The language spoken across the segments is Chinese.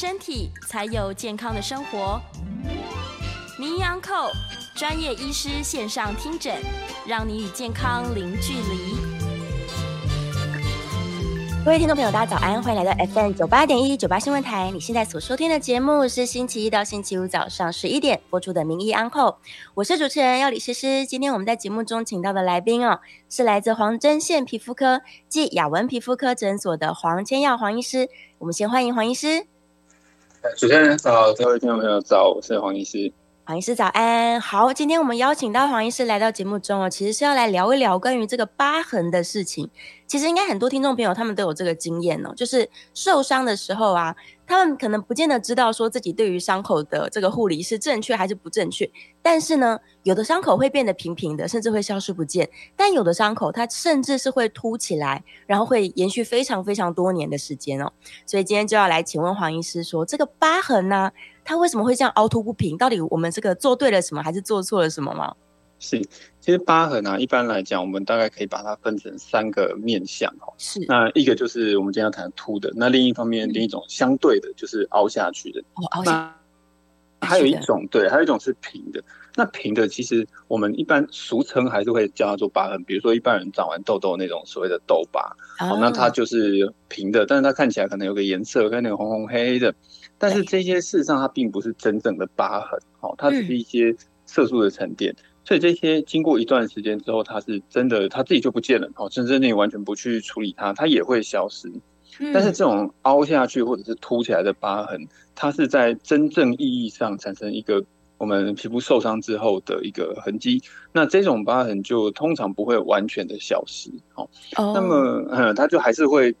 身体，才有健康的生活。名医安寇专业医师线上听诊，让你与健康零距离。各位听众朋友，大家早安，欢迎来到 FM 九八点一九八新闻台。你现在所收听的节目是星期一到星期五早上十一点播出的《名医安扣》，我是主持人要李诗诗。今天我们在节目中请到的来宾哦，是来自黄针县皮肤科暨雅文皮肤科诊所的黄千耀黄医师。我们先欢迎黄医师。主持人早，各位听众朋友早，我是黄医师。黄医师早安，好，今天我们邀请到黄医师来到节目中哦，其实是要来聊一聊关于这个疤痕的事情。其实应该很多听众朋友他们都有这个经验哦，就是受伤的时候啊。他们可能不见得知道说自己对于伤口的这个护理是正确还是不正确，但是呢，有的伤口会变得平平的，甚至会消失不见；但有的伤口它甚至是会凸起来，然后会延续非常非常多年的时间哦。所以今天就要来请问黄医师说，这个疤痕呢、它为什么会这样凹凸不平？到底我们这个做对了什么，还是做错了什么吗？是，其实疤痕啊，一般来讲，我们大概可以把它分成三个面向哈。是，那一个就是我们今天要谈凸的，那另一方面，另一种相对的就是凹下去的。哦，凹下。还有一种，对，还有一种是平的。那平的，其实我们一般俗称还是会叫它做疤痕。比如说，一般人长完痘痘那种所谓的痘疤，哦，那它就是平的，但是它看起来可能有个颜色，跟那个红红黑黑的。但是这些事实上它并不是真正的疤痕，哦，它只是一些色素的沉淀。所以这些经过一段时间之后，它是真的，它自己就不见了哦。真正你完全不去处理它，它也会消失。但是这种凹下去或者是凸起来的疤痕，它是在真正意义上产生一个我们皮肤受伤之后的一个痕迹。那这种疤痕就通常不会完全的消失哦。那么嗯，它就还是会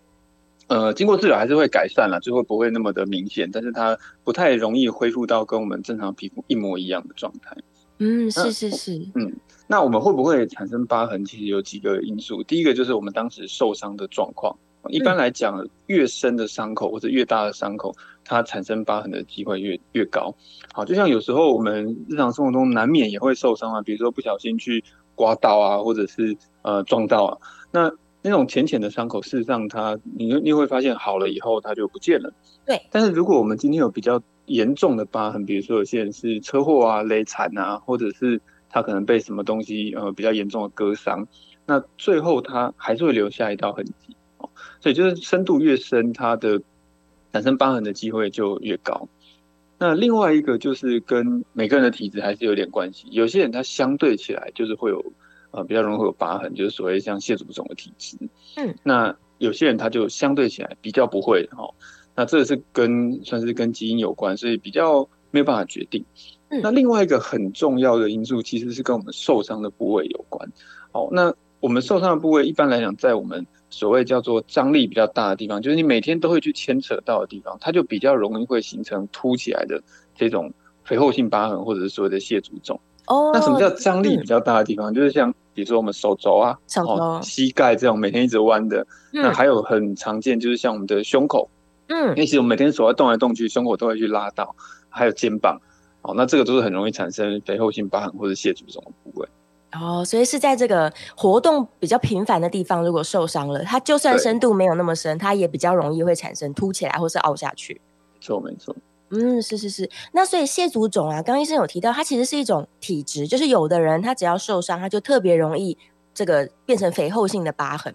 呃，经过治疗还是会改善了，就会不会那么的明显。但是它不太容易恢复到跟我们正常皮肤一模一样的状态。嗯，是是是，嗯，那我们会不会产生疤痕？其实有几个因素。第一个就是我们当时受伤的状况。一般来讲，越深的伤口或者越大的伤口，它产生疤痕的机会越越高。好，就像有时候我们日常生活中难免也会受伤啊，比如说不小心去刮到啊，或者是呃撞到啊。那那种浅浅的伤口，事实上它你你会发现好了以后它就不见了。对。但是如果我们今天有比较严重的疤痕，比如说有些人是车祸啊、勒残啊，或者是他可能被什么东西呃比较严重的割伤，那最后他还是会留下一道痕迹哦。所以就是深度越深，它的产生疤痕的机会就越高。那另外一个就是跟每个人的体质还是有点关系，有些人他相对起来就是会有呃比较容易会有疤痕，就是所谓像蟹足肿的体质。嗯，那有些人他就相对起来比较不会哦。那这是跟算是跟基因有关，所以比较没有办法决定。那另外一个很重要的因素，其实是跟我们受伤的部位有关。哦，那我们受伤的部位，一般来讲，在我们所谓叫做张力比较大的地方，就是你每天都会去牵扯到的地方，它就比较容易会形成凸起来的这种肥厚性疤痕，或者是所谓的蟹足肿。哦，那什么叫张力比较大的地方？就是像比如说我们手肘啊，哦，膝盖这种每天一直弯的。那还有很常见，就是像我们的胸口。嗯，因为其实我们每天手要动来动去，胸口都会去拉到，还有肩膀，哦，那这个都是很容易产生肥厚性疤痕或者蟹足肿的部位。哦，所以是在这个活动比较频繁的地方，如果受伤了，它就算深度没有那么深，它也比较容易会产生凸起来或是凹下去。没错，没错。嗯，是是是。那所以蟹足肿啊，刚刚医生有提到，它其实是一种体质，就是有的人他只要受伤，他就特别容易这个变成肥厚性的疤痕。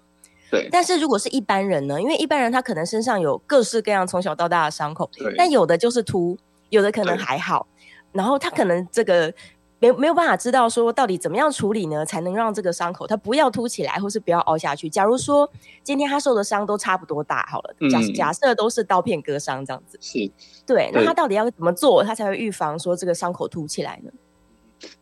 对，但是如果是一般人呢？因为一般人他可能身上有各式各样从小到大的伤口，但有的就是凸，有的可能还好，然后他可能这个没没有办法知道说到底怎么样处理呢，才能让这个伤口它不要凸起来，或是不要凹下去。假如说今天他受的伤都差不多大，好了，假假设都是刀片割伤这样子，是，对，那他到底要怎么做，他才会预防说这个伤口凸起来呢？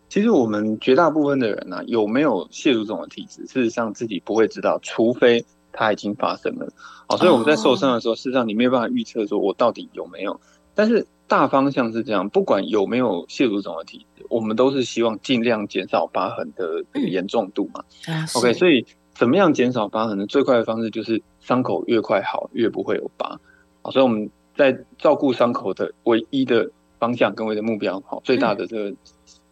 其实我们绝大部分的人呢、啊，有没有蟹足肿的体质，事实上自己不会知道，除非它已经发生了。好，所以我们在受伤的时候，事实上你没有办法预测说我到底有没有。但是大方向是这样，不管有没有蟹足肿的体质，我们都是希望尽量减少疤痕的严重度嘛。嗯、OK，所以怎么样减少疤痕呢？最快的方式就是伤口越快好，越不会有疤。好，所以我们在照顾伤口的唯一的方向跟唯一的目标，好，最大的这个。嗯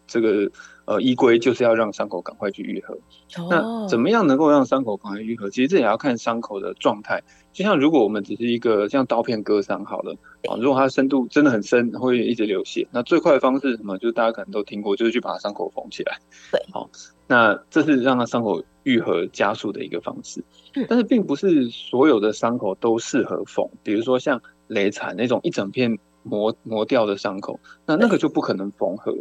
这个呃依归就是要让伤口赶快去愈合。Oh. 那怎么样能够让伤口赶快愈合？其实这也要看伤口的状态。就像如果我们只是一个像刀片割伤好了啊，如果它深度真的很深，会一直流血，那最快的方式是什么？就是大家可能都听过，就是去把伤口缝起来。对，好，那这是让它伤口愈合加速的一个方式。但是并不是所有的伤口都适合缝，比如说像雷惨那种一整片。磨磨掉的伤口，那那个就不可能缝合。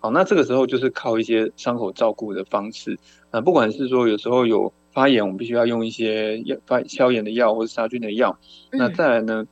好，那这个时候就是靠一些伤口照顾的方式。那不管是说有时候有发炎，我们必须要用一些药发消炎的药或者杀菌的药。那再来呢，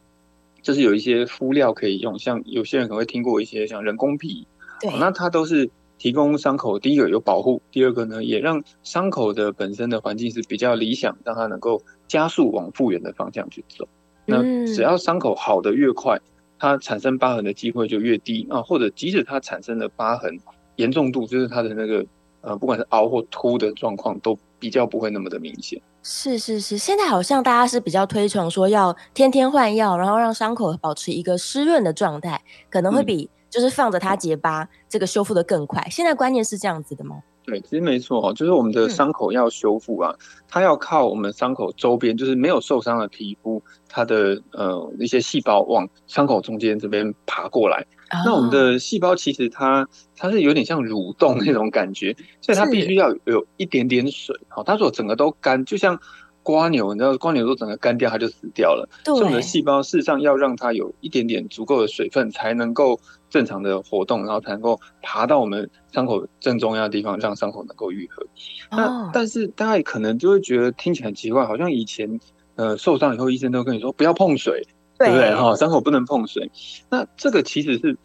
就是有一些敷料可以用，像有些人可能会听过一些像人工皮。对，那它都是提供伤口第一个有保护，第二个呢也让伤口的本身的环境是比较理想，让它能够加速往复原的方向去走。那只要伤口好的越快。它产生疤痕的机会就越低啊，或者即使它产生的疤痕严重度，就是它的那个呃，不管是凹或凸的状况，都比较不会那么的明显。是是是，现在好像大家是比较推崇说要天天换药，然后让伤口保持一个湿润的状态，可能会比就是放着它结疤这个修复的更快。现在观念是这样子的吗？对，其实没错哦，就是我们的伤口要修复啊，嗯、它要靠我们伤口周边，就是没有受伤的皮肤，它的呃一些细胞往伤口中间这边爬过来。哦、那我们的细胞其实它它是有点像蠕动那种感觉，所以它必须要有一点点水。好，它如果整个都干，就像。瓜牛，你知道瓜牛都整个干掉，它就死掉了。对，所以我们的细胞事实上要让它有一点点足够的水分，才能够正常的活动，然后才能够爬到我们伤口正中央的地方，让伤口能够愈合。哦、那但是大家可能就会觉得听起来很奇怪，好像以前呃受伤以后，医生都跟你说不要碰水，对，对不对？哈、哦，伤口不能碰水。那这个其实是。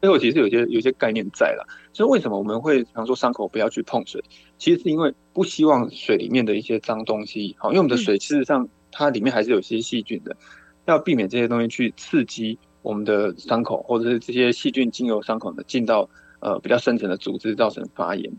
背后其实有些有些概念在了，所以为什么我们会常说伤口不要去碰水？其实是因为不希望水里面的一些脏东西，好，因为我们的水事实上它里面还是有些细菌的，要避免这些东西去刺激我们的伤口，或者是这些细菌经由伤口呢进到呃比较深层的组织，造成发炎。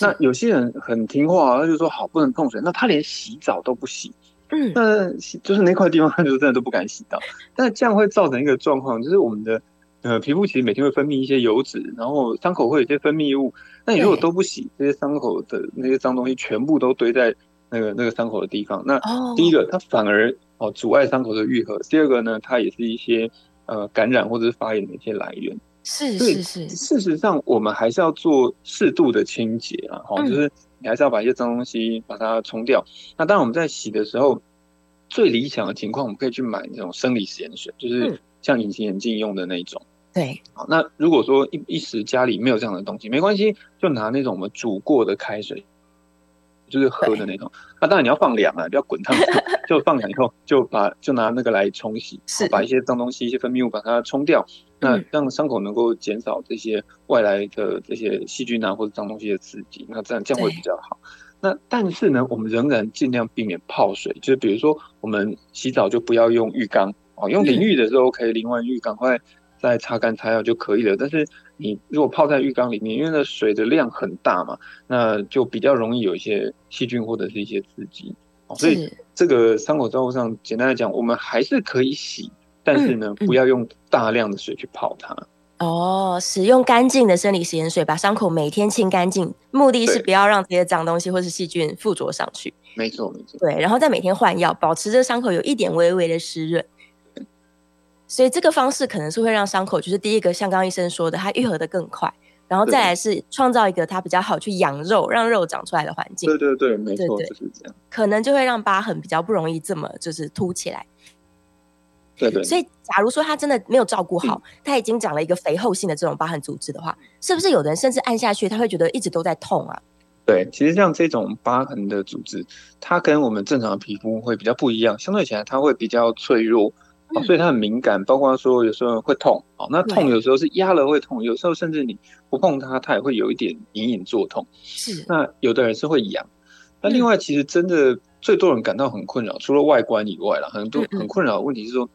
那有些人很听话，他就说好不能碰水，那他连洗澡都不洗，嗯，那就是那块地方他就真的都不敢洗澡，但这样会造成一个状况，就是我们的。呃，皮肤其实每天会分泌一些油脂，然后伤口会有一些分泌物。那你如果都不洗，这些伤口的那些脏东西全部都堆在那个那个伤口的地方，那第一个它反而哦阻碍伤口的愈合，第二个呢，它也是一些呃感染或者是发炎的一些来源。是是是，事实上我们还是要做适度的清洁啊，哦，就是你还是要把一些脏东西把它冲掉。那当然我们在洗的时候，最理想的情况，我们可以去买那种生理食盐水，就是。像隐形眼镜用的那种，对，好，那如果说一一时家里没有这样的东西，没关系，就拿那种我们煮过的开水，就是喝的那种。那当然你要放凉啊，不要滚烫，就放凉以后就把就拿那个来冲洗，是把一些脏东西、一些分泌物把它冲掉，那让伤口能够减少这些外来的这些细菌啊或者脏东西的刺激，那这样这样会比较好。那但是呢，我们仍然尽量避免泡水，就是比如说我们洗澡就不要用浴缸。哦，用淋浴的时候可以淋完浴赶快再擦干擦药就可以了。但是你如果泡在浴缸里面，因为那水的量很大嘛，那就比较容易有一些细菌或者是一些刺激。哦，所以这个伤口照顾上，简单来讲，我们还是可以洗，但是呢，不要用大量的水去泡它。哦，使用干净的生理食盐水把伤口每天清干净，目的是不要让这些脏东西或是细菌附着上去。没错，没错。对，然后再每天换药，保持这伤口有一点微微的湿润。所以这个方式可能是会让伤口，就是第一个，像刚刚医生说的，它愈合的更快，然后再来是创造一个它比较好去养肉、让肉长出来的环境。对对对，没错，对对就是这样。可能就会让疤痕比较不容易这么就是凸起来。对对。所以，假如说他真的没有照顾好，他、嗯、已经长了一个肥厚性的这种疤痕组织的话，是不是有的人甚至按下去，他会觉得一直都在痛啊？对，其实像这种疤痕的组织，它跟我们正常的皮肤会比较不一样，相对起来它会比较脆弱。哦，所以它很敏感，包括说有时候会痛，哦，那痛有时候是压了会痛，有时候甚至你不碰它，它也会有一点隐隐作痛。是，那有的人是会痒，那另外其实真的最多人感到很困扰，除了外观以外啦，很多很困扰的问题是说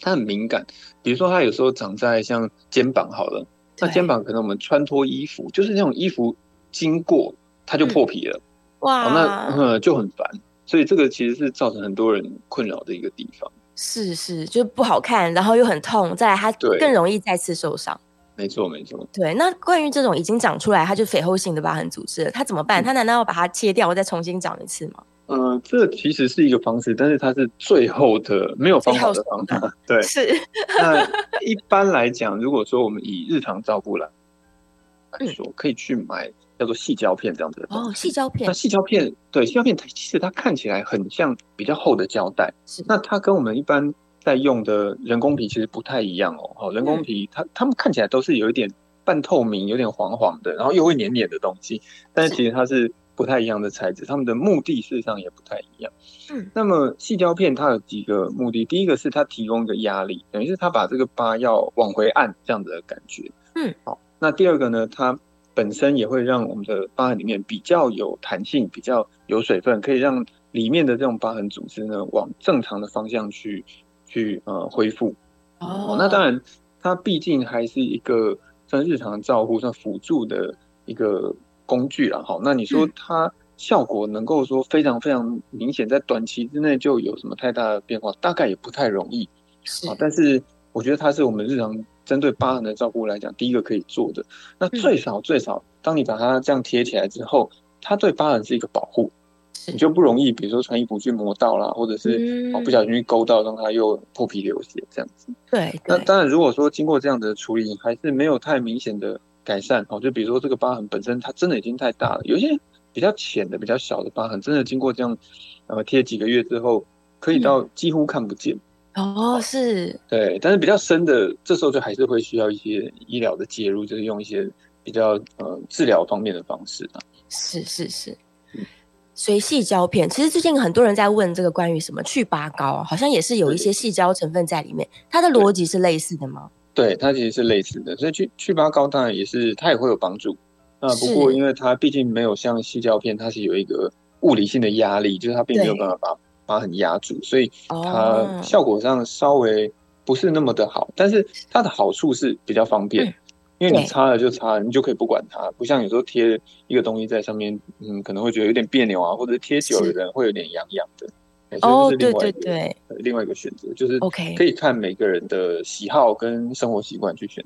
它很敏感，比如说它有时候长在像肩膀好了，那肩膀可能我们穿脱衣服，就是那种衣服经过它就破皮了，哇，那嗯就很烦，所以这个其实是造成很多人困扰的一个地方。是是，就不好看，然后又很痛，再来它更容易再次受伤。没错没错。对，那关于这种已经长出来，它就肥厚性的疤痕组织了，它怎么办？它难道要把它切掉，再重新长一次吗？嗯、呃，这其实是一个方式，但是它是最后的没有方法的方法。对，是。那一般来讲，如果说我们以日常照顾来来说，可以去买。叫做细胶片这样子的哦，细胶片。那细胶片对细胶片它，其实它看起来很像比较厚的胶带。是。那它跟我们一般在用的人工皮其实不太一样哦。哦，人工皮它它们看起来都是有一点半透明，有点黄黄的，然后又会黏黏的东西。但是其实它是不太一样的材质，它们的目的事实上也不太一样。嗯。那么细胶片它有几个目的？第一个是它提供一个压力，等于是它把这个疤要往回按这样子的感觉。嗯。好，那第二个呢，它。本身也会让我们的疤痕里面比较有弹性，比较有水分，可以让里面的这种疤痕组织呢往正常的方向去去呃恢复。哦，那当然，它毕竟还是一个算日常照护、算辅助的一个工具了。好，那你说它效果能够说非常非常明显，在短期之内就有什么太大的变化，大概也不太容易。是，但是我觉得它是我们日常。针对疤痕的照顾来讲，第一个可以做的，那最少最少，当你把它这样贴起来之后，它对疤痕是一个保护，你就不容易，比如说穿衣服去磨到啦，或者是哦不小心去勾到，让它又破皮流血这样子。对。那当然，如果说经过这样的处理，还是没有太明显的改善哦，就比如说这个疤痕本身它真的已经太大了，有些比较浅的、比较小的疤痕，真的经过这样呃贴几个月之后，可以到几乎看不见。哦，是，对，但是比较深的，这时候就还是会需要一些医疗的介入，就是用一些比较呃治疗方面的方式啊。是是是，所以矽胶片，其实最近很多人在问这个关于什么去疤膏，好像也是有一些细胶成分在里面，它的逻辑是类似的吗？对，它其实是类似的，所以去去疤膏当然也是它也会有帮助。那不过因为它毕竟没有像细胶片，它是有一个物理性的压力，就是它并没有办法把。把很压住，所以它效果上稍微不是那么的好，但是它的好处是比较方便，因为你擦了就擦，你就可以不管它，不像有时候贴一个东西在上面，嗯，可能会觉得有点别扭啊，或者贴久了人会有点痒痒的。哦，对对对，另外一个选择就是 OK，可以看每个人的喜好跟生活习惯去选。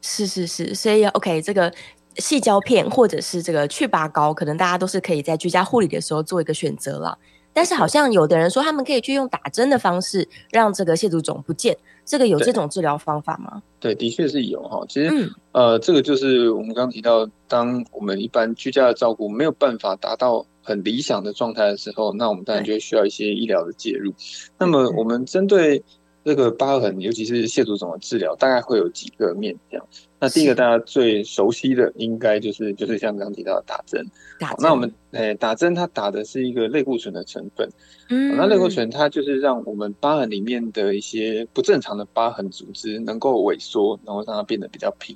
是是是，所以 OK，这个细胶片或者是这个去疤膏，可能大家都是可以在居家护理的时候做一个选择了。但是好像有的人说，他们可以去用打针的方式让这个蟹足肿不见，这个有这种治疗方法吗？对，的确是有哈。其实，嗯、呃，这个就是我们刚刚提到，当我们一般居家的照顾没有办法达到很理想的状态的时候，那我们当然就会需要一些医疗的介入。那么，我们针对这个疤痕，尤其是蟹足肿的治疗，大概会有几个面向。那第一个大家最熟悉的，应该就是就是像刚刚提到的打针。打针。那我们诶、欸、打针，它打的是一个类固醇的成分。嗯。那类固醇它就是让我们疤痕里面的一些不正常的疤痕组织能够萎缩，然后让它变得比较平。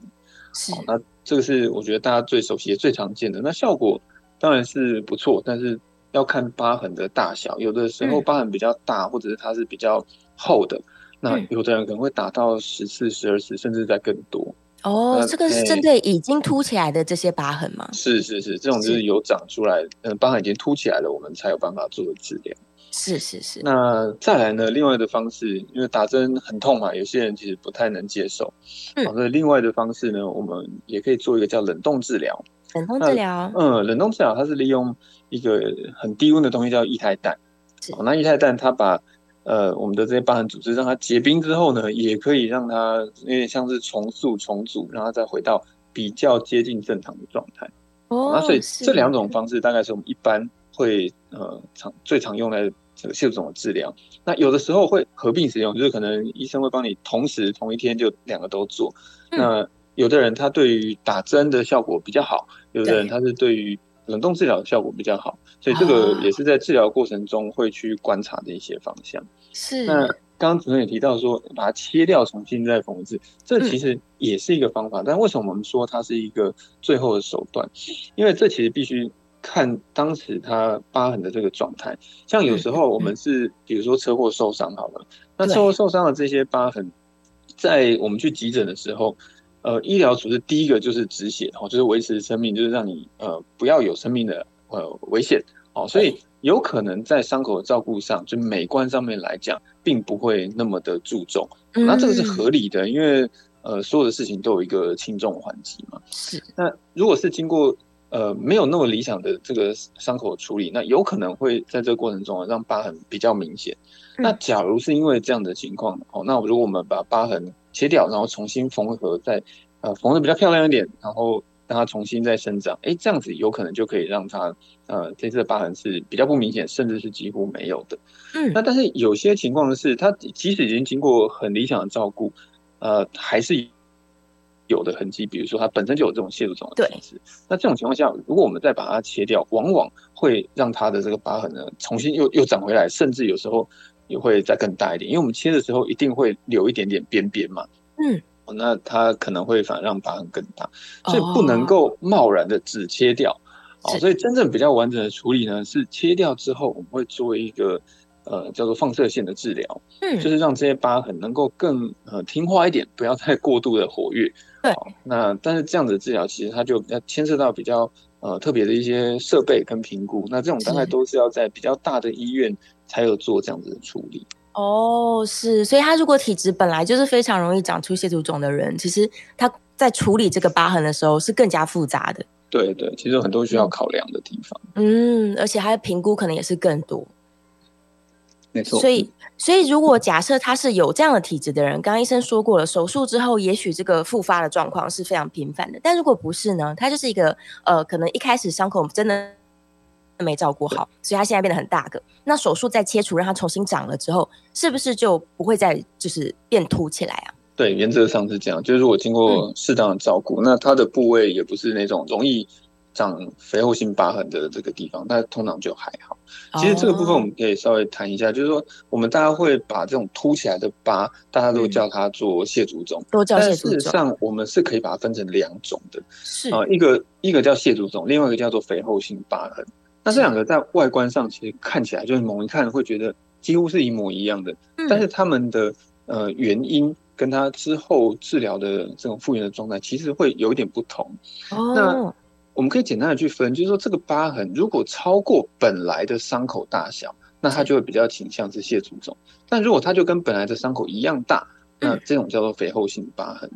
是。那这个是我觉得大家最熟悉、最常见的。那效果当然是不错，但是要看疤痕的大小。有的时候疤痕比较大，嗯、或者是它是比较厚的，那有的人可能会打到十次、十二次，甚至在更多。哦，这个是针对已经凸起来的这些疤痕吗？是是是，这种就是有长出来，嗯，疤痕已经凸起来了，我们才有办法做治疗。是是是。那再来呢？另外的方式，因为打针很痛嘛，有些人其实不太能接受。嗯。所以另外的方式呢，我们也可以做一个叫冷冻治疗。冷冻治疗。嗯，冷冻治疗它是利用一个很低温的东西叫液态氮。哦。那液态氮它把呃，我们的这些疤痕组织让它结冰之后呢，也可以让它有点像是重塑重组，让它再回到比较接近正常的状态。哦，那所以这两种方式大概是我们一般会呃常最常用来这个蟹足肿的治疗。那有的时候会合并使用，就是可能医生会帮你同时同一天就两个都做。嗯、那有的人他对于打针的效果比较好，有的人他是对于冷冻治疗的效果比较好，所以这个也是在治疗过程中会去观察的一些方向。是。那刚刚主任也提到说，把它切掉，重新再缝制，这其实也是一个方法。嗯、但为什么我们说它是一个最后的手段？因为这其实必须看当时它疤痕的这个状态。像有时候我们是，比如说车祸受伤好了，那车祸受伤的这些疤痕，在我们去急诊的时候，呃，医疗组织第一个就是止血，哦，就是维持生命，就是让你呃不要有生命的呃危险，哦，所以。有可能在伤口的照顾上，就美观上面来讲，并不会那么的注重。嗯、那这个是合理的，因为呃，所有的事情都有一个轻重缓急嘛。是。那如果是经过呃没有那么理想的这个伤口处理，那有可能会在这个过程中让疤痕比较明显。嗯、那假如是因为这样的情况，哦，那如果我们把疤痕切掉，然后重新缝合再，再呃缝的比较漂亮一点，然后。让它重新再生长，哎，这样子有可能就可以让它，呃，这次的疤痕是比较不明显，甚至是几乎没有的。嗯，那但是有些情况是，它即使已经经过很理想的照顾，呃，还是有的痕迹，比如说它本身就有这种蟹足肿的体质。对那这种情况下，如果我们再把它切掉，往往会让它的这个疤痕呢重新又又长回来，甚至有时候也会再更大一点，因为我们切的时候一定会留一点点边边嘛。嗯。那它可能会反而让疤痕更大，所以不能够贸然的只切掉。哦，所以真正比较完整的处理呢，是切掉之后，我们会做一个呃叫做放射线的治疗，嗯，就是让这些疤痕能够更呃听话一点，不要太过度的活跃。对，那但是这样子的治疗其实它就要牵涉到比较呃特别的一些设备跟评估，那这种大概都是要在比较大的医院才有做这样子的处理。哦，是，所以他如果体质本来就是非常容易长出蟹足肿的人，其实他在处理这个疤痕的时候是更加复杂的。对对，其实有很多需要考量的地方。嗯，而且他的评估可能也是更多。没错。所以，所以如果假设他是有这样的体质的人，刚刚医生说过了，手术之后也许这个复发的状况是非常频繁的。但如果不是呢？他就是一个呃，可能一开始伤口真的。没照顾好，所以他现在变得很大个。那手术再切除，让它重新长了之后，是不是就不会再就是变凸起来啊？对，原则上是这样。就是如果经过适当的照顾，嗯、那它的部位也不是那种容易长肥厚性疤痕的这个地方，那通常就还好。其实这个部分我们可以稍微谈一下，哦、就是说我们大家会把这种凸起来的疤，大家都叫它做蟹足肿，都叫蟹足肿。但事实上，我们是可以把它分成两种的，是啊、呃，一个一个叫蟹足肿，另外一个叫做肥厚性疤痕。那这两个在外观上其实看起来就是猛一看会觉得几乎是一模一样的，嗯、但是他们的呃原因跟他之后治疗的这种复原的状态其实会有一点不同。哦、那我们可以简单的去分，就是说这个疤痕如果超过本来的伤口大小，那它就会比较倾向是蟹足肿；但如果它就跟本来的伤口一样大，那这种叫做肥厚性疤痕。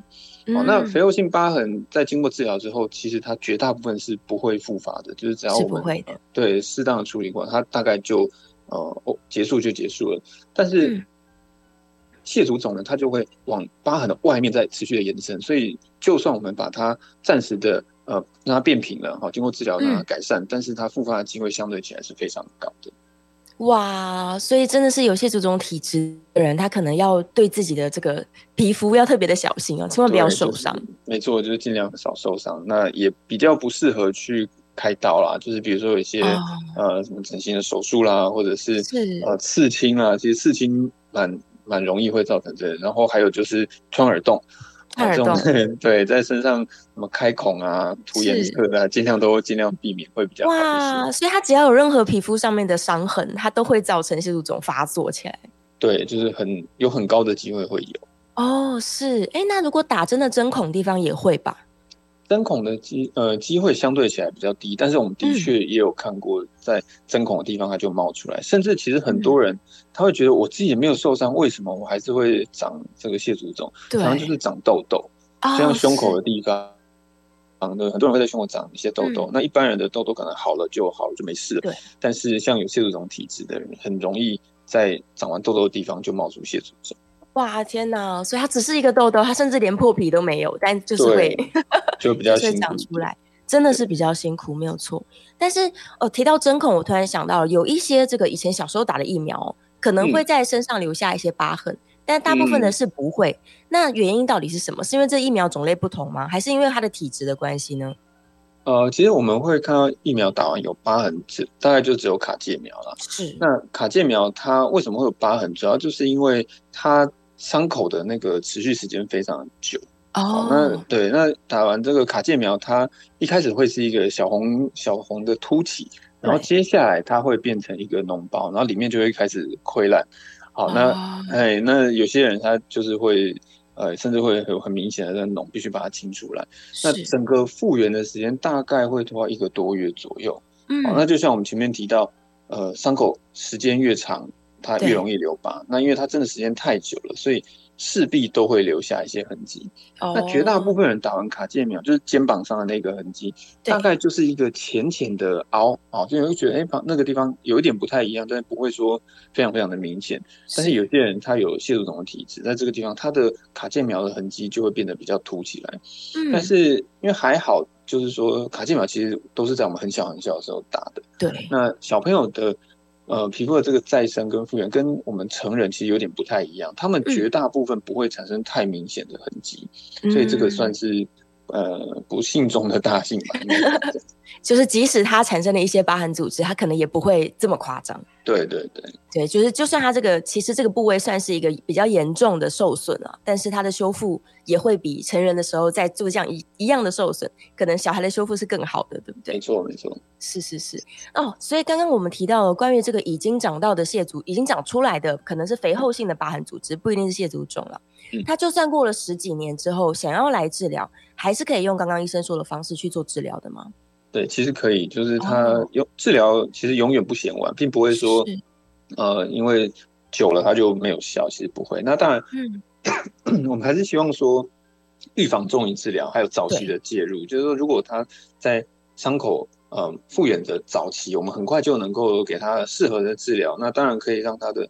嗯、哦，那肥厚性疤痕在经过治疗之后，其实它绝大部分是不会复发的，就是只要我们对适当的处理过，它大概就呃哦结束就结束了。但是蟹足肿呢，它就会往疤痕的外面再持续的延伸，所以就算我们把它暂时的呃让它变平了，哈、哦，经过治疗让它改善，嗯、但是它复发的机会相对起来是非常高的。哇，所以真的是有些这种体质的人，他可能要对自己的这个皮肤要特别的小心哦，千万不要受伤。就是、没错，就是尽量少受伤。那也比较不适合去开刀啦，就是比如说有一些、哦、呃什么整形的手术啦，或者是，是呃刺青啦，其实刺青蛮蛮容易会造成这个。然后还有就是穿耳洞。这种 对，在身上什么开孔啊、涂颜色的、啊，尽量都尽量避免，会比较好。哇，所以它只要有任何皮肤上面的伤痕，它都会造成蟹足肿发作起来。对，就是很有很高的机会会有。哦，是，哎，那如果打针的针孔地方也会吧？针孔的机呃机会相对起来比较低，但是我们的确也有看过，在针孔的地方它就冒出来，嗯、甚至其实很多人他会觉得我自己也没有受伤，为什么我还是会长这个蟹足肿？对，然后就是长痘痘，就像胸口的地方，长的、哦、很多人会在胸口长一些痘痘，嗯、那一般人的痘痘可能好了就好了就没事了，对，但是像有蟹足肿体质的人，很容易在长完痘痘的地方就冒出蟹足肿。哇天哪！所以它只是一个痘痘，它甚至连破皮都没有，但就是会就比较 辛苦长出来，真的是比较辛苦，没有错。但是哦，提到针孔，我突然想到了，有一些这个以前小时候打的疫苗，可能会在身上留下一些疤痕，嗯、但大部分的是不会。嗯、那原因到底是什么？是因为这疫苗种类不同吗？还是因为它的体质的关系呢？呃，其实我们会看到疫苗打完有疤痕，只大概就只有卡介苗了。是。那卡介苗它为什么会有疤痕？主要就是因为它伤口的那个持续时间非常久。哦。那对，那打完这个卡介苗，它一开始会是一个小红小红的凸起，然后接下来它会变成一个脓包，然后里面就会开始溃烂。好，那哎、哦，那有些人他就是会。呃，甚至会有很明显的那种，必须把它清出来。那整个复原的时间大概会拖一个多月左右。嗯，那就像我们前面提到，呃，伤口时间越长，它越容易留疤。那因为它真的时间太久了，所以。势必都会留下一些痕迹。Oh. 那绝大部分人打完卡介苗，就是肩膀上的那个痕迹，大概就是一个浅浅的凹啊，就会觉得哎，旁、欸、那个地方有一点不太一样，但是不会说非常非常的明显。但是有些人他有蟹足肿的体质，在这个地方他的卡介苗的痕迹就会变得比较凸起来。嗯，但是因为还好，就是说卡介苗其实都是在我们很小很小的时候打的。对，那小朋友的。呃，皮肤的这个再生跟复原跟我们成人其实有点不太一样，他们绝大部分不会产生太明显的痕迹，嗯，所以这个算是。呃，不幸中的大幸吧。就是即使它产生了一些疤痕组织，它可能也不会这么夸张。对对对，对，就是就算它这个其实这个部位算是一个比较严重的受损啊，但是它的修复也会比成人的时候在做这样一一样的受损，可能小孩的修复是更好的，对不对？没错没错，是是是哦。所以刚刚我们提到了关于这个已经长到的蟹足，已经长出来的可能是肥厚性的疤痕组织，不一定是蟹足肿了。它就算过了十几年之后，想要来治疗，还是可以用刚刚医生说的方式去做治疗的吗？对，其实可以，就是他用治疗，其实永远不嫌晚，并不会说，呃，因为久了它就没有效，其实不会。那当然，嗯，我们还是希望说，预防重于治疗，还有早期的介入，就是说，如果他在伤口呃复原的早期，我们很快就能够给他适合的治疗，那当然可以让他的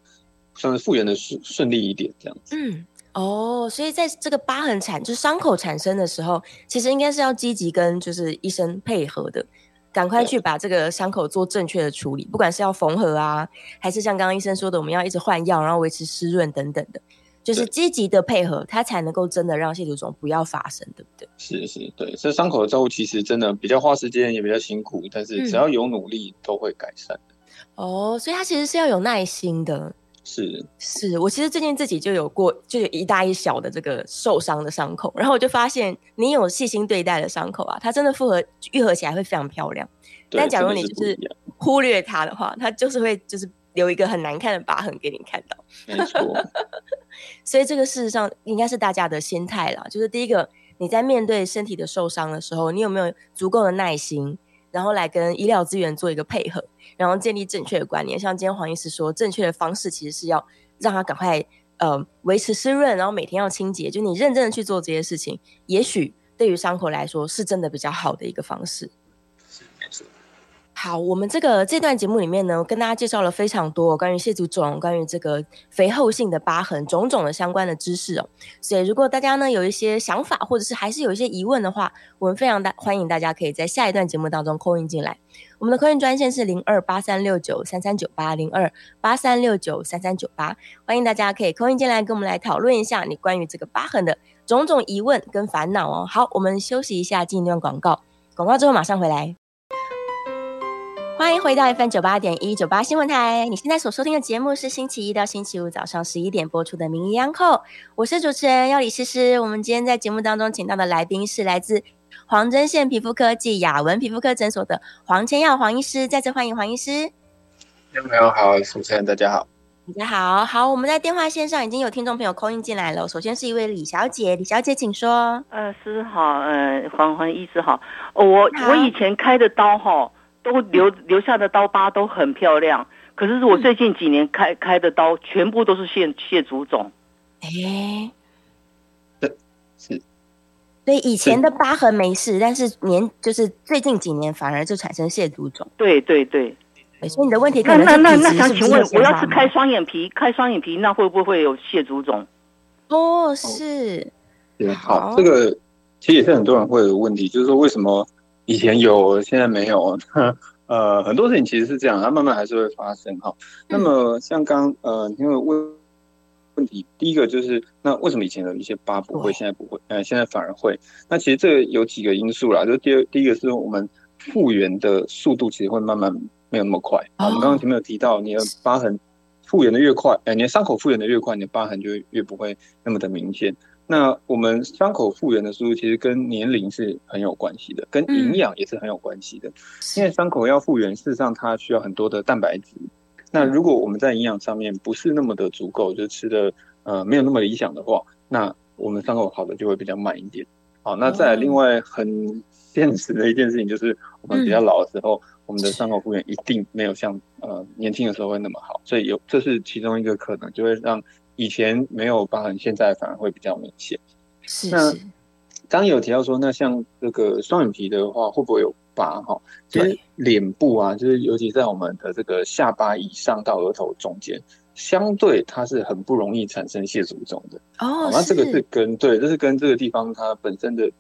算是复原的顺顺利一点，这样子。嗯。哦，所以在这个疤痕产就是伤口产生的时候，其实应该是要积极跟就是医生配合的，赶快去把这个伤口做正确的处理，不管是要缝合啊，还是像刚刚医生说的，我们要一直换药，然后维持湿润等等的，就是积极的配合，它才能够真的让蟹足肿不要发生，对不对？是是，对，这伤口的照顾其实真的比较花时间，也比较辛苦，但是只要有努力都会改善的。嗯。哦，所以它其实是要有耐心的。是是，我其实最近自己就有过，就有一大一小的这个受伤的伤口，然后我就发现，你有细心对待的伤口啊，它真的复合愈合起来会非常漂亮。但假如你就是忽略它的话，它就是会就是留一个很难看的疤痕给你看到。没错。所以这个事实上应该是大家的心态啦，就是第一个，你在面对身体的受伤的时候，你有没有足够的耐心？然后来跟医疗资源做一个配合，然后建立正确的观念。像今天黄医师说，正确的方式其实是要让他赶快呃维持湿润，然后每天要清洁。就你认真的去做这些事情，也许对于伤口来说是真的比较好的一个方式。好，我们这个这段节目里面呢，跟大家介绍了非常多关于蟹足肿、关于这个肥厚性的疤痕种种的相关的知识哦。所以，如果大家呢有一些想法，或者是还是有一些疑问的话，我们非常大欢迎大家可以在下一段节目当中 call in 进来。我们的 call in 专线是零二八三六九三三九八零二八三六九三三九八，欢迎大家可以 call in 进来跟我们来讨论一下你关于这个疤痕的种种疑问跟烦恼哦。好，我们休息一下，进一段广告，广告之后马上回来。欢迎回到 FM 九八点一九八新闻台。你现在所收听的节目是星期一到星期五早上十一点播出的《名医央叩》，我是主持人药理诗诗。我们今天在节目当中请到的来宾是来自黄针县皮肤科技雅文皮肤科诊所的黄千耀黄医师。再次欢迎黄医师。听众朋友好，主持人大家好，大家好。好，我们在电话线上已经有听众朋友 call in 进来了。首先是一位李小姐，李小姐请说。呃，师好，呃，黄黄医师好。哦，我我以前开的刀哈。都留留下的刀疤都很漂亮，可是我最近几年开开的刀全部都是蟹蟹足肿。哎、欸，是，所以以前的疤痕没事，但是年就是最近几年反而就产生蟹足肿。对对对，所以你的问题可能是，是，是那那那想请问，我要是开双眼皮，开双眼皮那会不会有蟹足肿？哦，是，对，好，这个其实也是很多人会有问题，就是说为什么？以前有，现在没有。呃，很多事情其实是这样，它慢慢还是会发生哈。那么像刚呃，因为问问题，第一个就是那为什么以前有一些疤不会，现在不会，呃，现在反而会？那其实这个有几个因素啦，就第二，第一个是我们复原的速度其实会慢慢没有那么快。哦、我们刚刚前面有提到，你的疤痕复原的越快，哎，你的伤口复原的越快，你的疤痕就越不会那么的明显。那我们伤口复原的速度其实跟年龄是很有关系的，跟营养也是很有关系的。嗯、因为伤口要复原，事实上它需要很多的蛋白质。那如果我们在营养上面不是那么的足够，就吃的呃没有那么理想的话，那我们伤口好的就会比较慢一点。好，那再来另外很现实的一件事情就是，我们比较老的时候，嗯、我们的伤口复原一定没有像呃年轻的时候会那么好，所以有这是其中一个可能，就会让。以前没有疤痕，现在反而会比较明显。是，是。那刚有提到说，那像这个双眼皮的话，会不会有疤？哈，其实脸部啊，就是尤其在我们的这个下巴以上到额头中间，相对它是很不容易产生蟹足肿的。哦，那这个是跟对，这是跟这个地方它本身的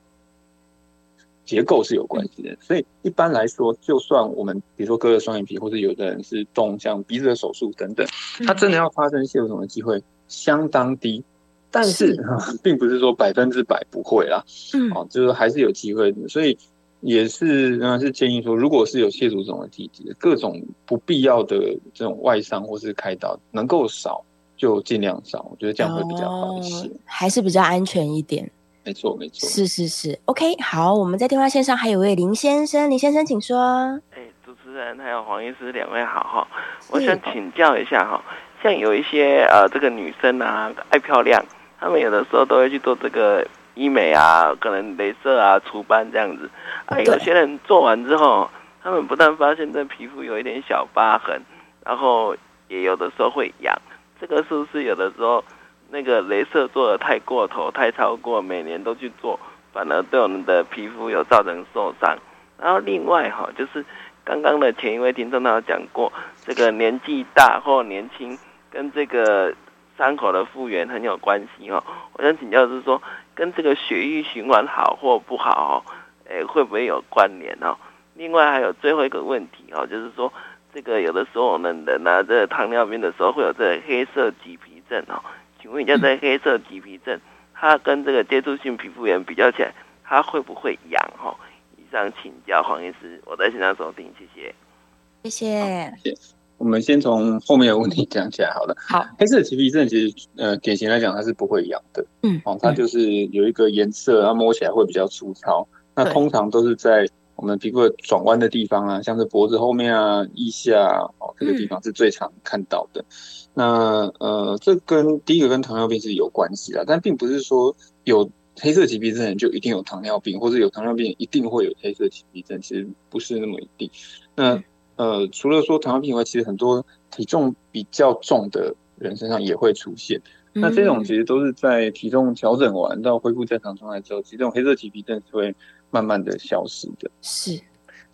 结构是有关系的。嗯、所以一般来说，就算我们比如说割了双眼皮，或者有的人是动像鼻子的手术等等，它真的要发生蟹足肿的机会相当低，但是，是并不是说百分之百不会啦，嗯，哦，就是还是有机会的，所以也是，仍然是建议说，如果是有蟹足肿的体质，各种不必要的这种外伤或是开刀，能够少就尽量少，我觉得这样会比较好一些，哦，还是比较安全一点。没错，没错，是是是，OK，好，我们在电话线上还有位林先生，林先生请说。哎，主持人还有黄医师两位好哈，我想请教一下哈。像有一些呃，这个女生啊，爱漂亮，她们有的时候都会去做这个医美啊，可能镭射啊、除斑这样子。啊，有些人做完之后，他们不但发现这皮肤有一点小疤痕，然后也有的时候会痒。这个是不是有的时候那个镭射做的太过头、太超过，每年都去做，反而对我们的皮肤有造成受伤？然后另外哈，就是刚刚的前一位听众他有讲过，这个年纪大或年轻。跟这个伤口的复原很有关系哦。我想请教的是说，跟这个血液循环好或不好，诶，会不会有关联哦？另外还有最后一个问题哦，就是说，这个有的时候我们人拿这个糖尿病的时候会有这个黑色棘皮症哦。请问一下，这黑色棘皮症它跟这个接触性皮肤炎比较起来，它会不会痒哦？以上请教黄医师，我在现场收听，谢谢，谢谢。我们先从后面的问题讲起来好了。好，黑色棘皮症其实呃典型来讲它是不会痒的，嗯，哦，它就是有一个颜色，它摸起来会比较粗糙。那通常都是在我们皮肤的转弯的地方啊，像是脖子后面啊、腋下哦这个地方是最常看到的。那呃，这跟第一个跟糖尿病是有关系的，但并不是说有黑色棘皮症就一定有糖尿病，或者有糖尿病一定会有黑色棘皮症，其实不是那么一定。那呃，除了说糖尿病以外，其实很多体重比较重的人身上也会出现。那这种其实都是在体重调整完到恢复正常状态之后，其实这种黑色棘皮症是会慢慢的消失的。是，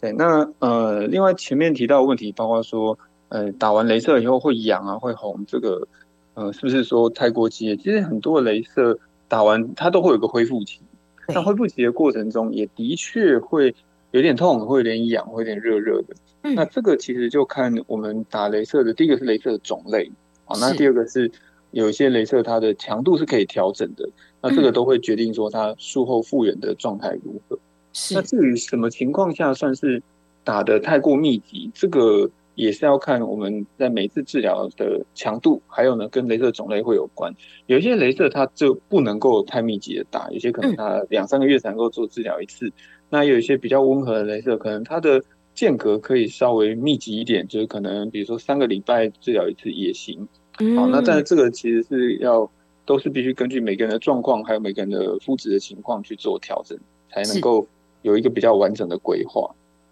对。那呃，另外前面提到的问题，包括说，呃，打完镭射以后会痒啊，会红，这个呃，是不是说太过激烈？其实很多的镭射打完它都会有个恢复期，那恢复期的过程中也的确会有点痛，会有点痒，会有点热热的。那这个其实就看我们打镭射的，第一个是镭射的种类，好，那第二个是有一些镭射它的强度是可以调整的，那这个都会决定说它术后复原的状态如何。是，那至于什么情况下算是打的太过密集，这个也是要看我们在每次治疗的强度，还有呢跟镭射种类会有关。有一些镭射它就不能够太密集的打，有些可能它两三个月才能够做治疗一次。那有一些比较温和的镭射，可能它的间隔可以稍微密集一点，就是可能比如说三个礼拜治疗一次也行。嗯、好，那但是这个其实是要都是必须根据每个人的状况，还有每个人的肤质的情况去做调整，才能够有一个比较完整的规划。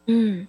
嗯，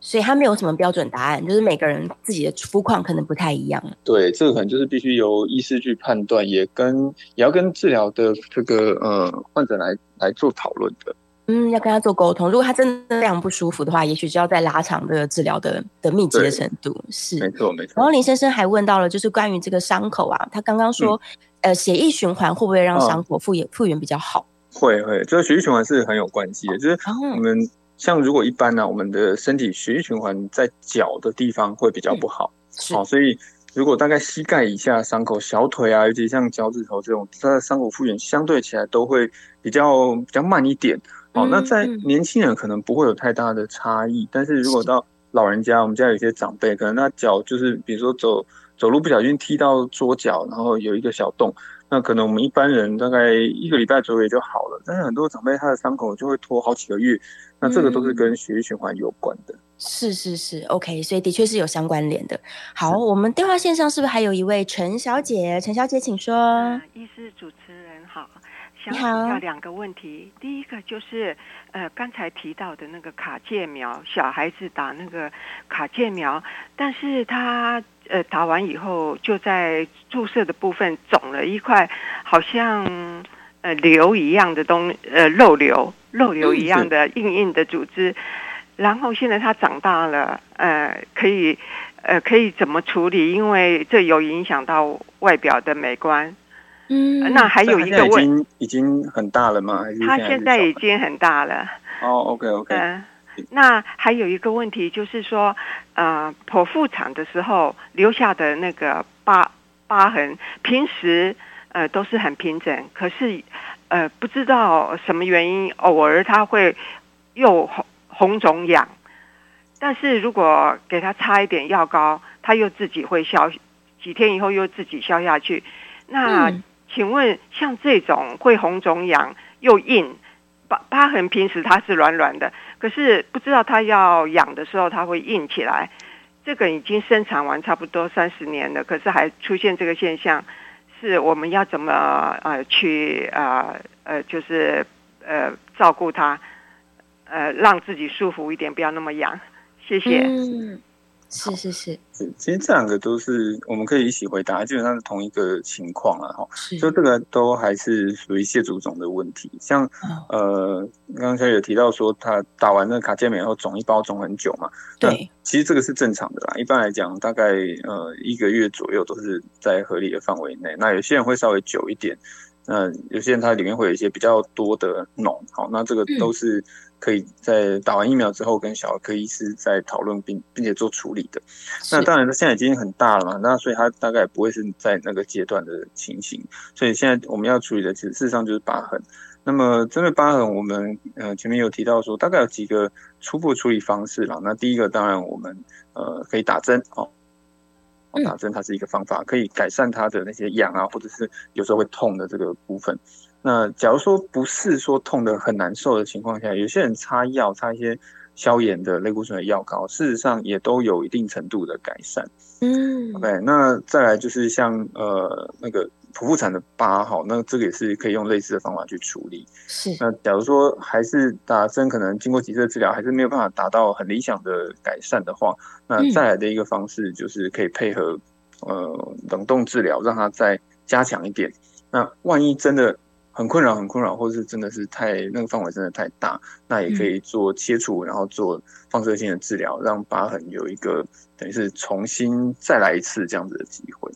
所以它没有什么标准答案，就是每个人自己的肤况可能不太一样。对，这个可能就是必须由医师去判断，也跟也要跟治疗的这个呃患者来来做讨论的。嗯，要跟他做沟通。如果他真的非常不舒服的话，也许就要再拉长这个治疗的的密集的程度。是，没错没错。然后林先生还问到了，就是关于这个伤口啊，他刚刚说，嗯、呃，血液循环会不会让伤口复原复原比较好？会会，这个血液循环是很有关系的。就是我们像如果一般呢、啊，我们的身体血液循环在脚的地方会比较不好，好、嗯哦，所以如果大概膝盖以下伤口、小腿啊，尤其像脚趾头这种，它的伤口复原相对起来都会比较比较慢一点。好，那在年轻人可能不会有太大的差异，但是如果到老人家，我们家有一些长辈，可能他脚就是比如说走走路不小心踢到桌角，然后有一个小洞，那可能我们一般人大概一个礼拜左右也就好了，但是很多长辈他的伤口就会拖好几个月，那这个都是跟血液循环有关的。是是是，OK，所以的确是有相关联的。好，我们电话线上是不是还有一位陈小姐？陈小姐，请说。医师主持人好，想请教两个问题。第一个就是，呃，刚才提到的那个卡介苗，小孩子打那个卡介苗，但是他呃打完以后就在注射的部分肿了一块，好像呃瘤一样的东，呃肉瘤、肉瘤一样的硬硬的组织。然后现在他长大了，呃，可以，呃，可以怎么处理？因为这有影响到外表的美观。嗯，那还有一个问题，已经已经很大了吗？他现在已经很大了。哦，OK OK。嗯，那还有一个问题就是说，呃，剖腹产的时候留下的那个疤疤痕，平时呃都是很平整，可是呃不知道什么原因，偶尔他会又红。红肿痒，但是如果给他擦一点药膏，他又自己会消，几天以后又自己消下去。那请问，像这种会红肿痒又硬疤疤痕，平时它是软软的，可是不知道它要痒的时候，它会硬起来。这个已经生产完差不多三十年了，可是还出现这个现象，是我们要怎么呃去呃呃就是呃照顾它？呃，让自己舒服一点，不要那么痒。谢谢。是是是。其实这两个都是我们可以一起回答，基本上是同一个情况啊。哈，就这个都还是属于蟹足肿的问题。像、哦、呃，刚才有提到说他打完那个卡介苗后肿一包肿很久嘛。对。其实这个是正常的啦。一般来讲，大概呃一个月左右都是在合理的范围内。那有些人会稍微久一点。那有些人他里面会有一些比较多的脓。好，那这个都是。嗯可以在打完疫苗之后跟小儿科医师在讨论并并且做处理的。那当然，他现在已经很大了嘛，那所以他大概不会是在那个阶段的情形。所以现在我们要处理的，其实事实上就是疤痕。那么针对疤痕，我们呃前面有提到说，大概有几个初步处理方式啦。那第一个，当然我们呃可以打针哦，打针它是一个方法，可以改善它的那些痒啊，或者是有时候会痛的这个部分。那假如说不是说痛的很难受的情况下，有些人擦药，擦一些消炎的类固醇的药膏，事实上也都有一定程度的改善。嗯，OK，那再来就是像呃那个剖腹产的疤，好，那这个也是可以用类似的方法去处理。是，那假如说还是打针，可能经过几次治疗还是没有办法达到很理想的改善的话，那再来的一个方式就是可以配合呃冷冻治疗，让它再加强一点。那万一真的很困扰，很困扰，或者是真的是太那个范围真的太大，那也可以做切除，然后做放射性的治疗，让疤痕有一个等于是重新再来一次这样子的机会。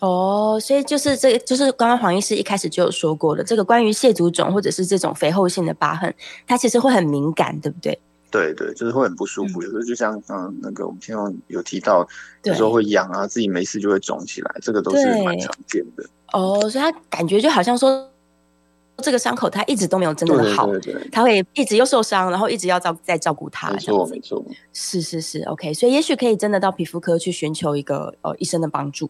哦，所以就是这个，就是刚刚黄医师一开始就有说过的，这个关于蟹足肿或者是这种肥厚性的疤痕，它其实会很敏感，对不对？对对，就是会很不舒服，有时候就像嗯那个我们平常有提到，有时候会痒啊，自己没事就会肿起来，这个都是蛮常见的。哦，所以他感觉就好像说。这个伤口它一直都没有真正的好，对对对，它会一直又受伤，然后一直要照再照顾它。没错没错，是是是，OK。所以也许可以真的到皮肤科去寻求一个呃医生的帮助。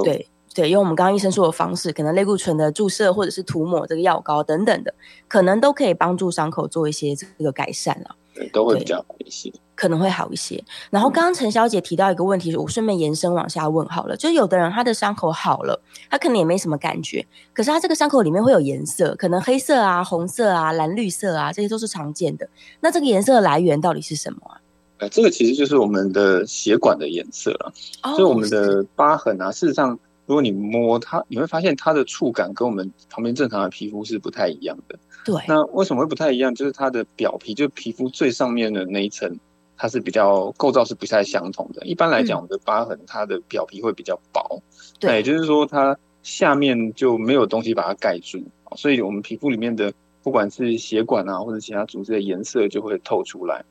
对对，因为我们刚刚医生说的方式，可能类固醇的注射或者是涂抹这个药膏等等的，可能都可以帮助伤口做一些这个改善了。对，都会比较好一些。可能会好一些。然后刚刚陈小姐提到一个问题，我顺便延伸往下问好了。就有的人他的伤口好了，他可能也没什么感觉，可是他这个伤口里面会有颜色，可能黑色啊、红色啊、蓝绿色啊，这些都是常见的。那这个颜色的来源到底是什么啊？呃，这个其实就是我们的血管的颜色了。所以我们的疤痕啊，事实上，如果你摸它，你会发现它的触感跟我们旁边正常的皮肤是不太一样的。对。那为什么会不太一样？就是它的表皮，就是皮肤最上面的那一层。它是比较构造是不太相同的。一般来讲，我们的疤痕它的表皮会比较薄，对、嗯，也就是说它下面就没有东西把它盖住，所以我们皮肤里面的不管是血管啊或者其他组织的颜色就会透出来。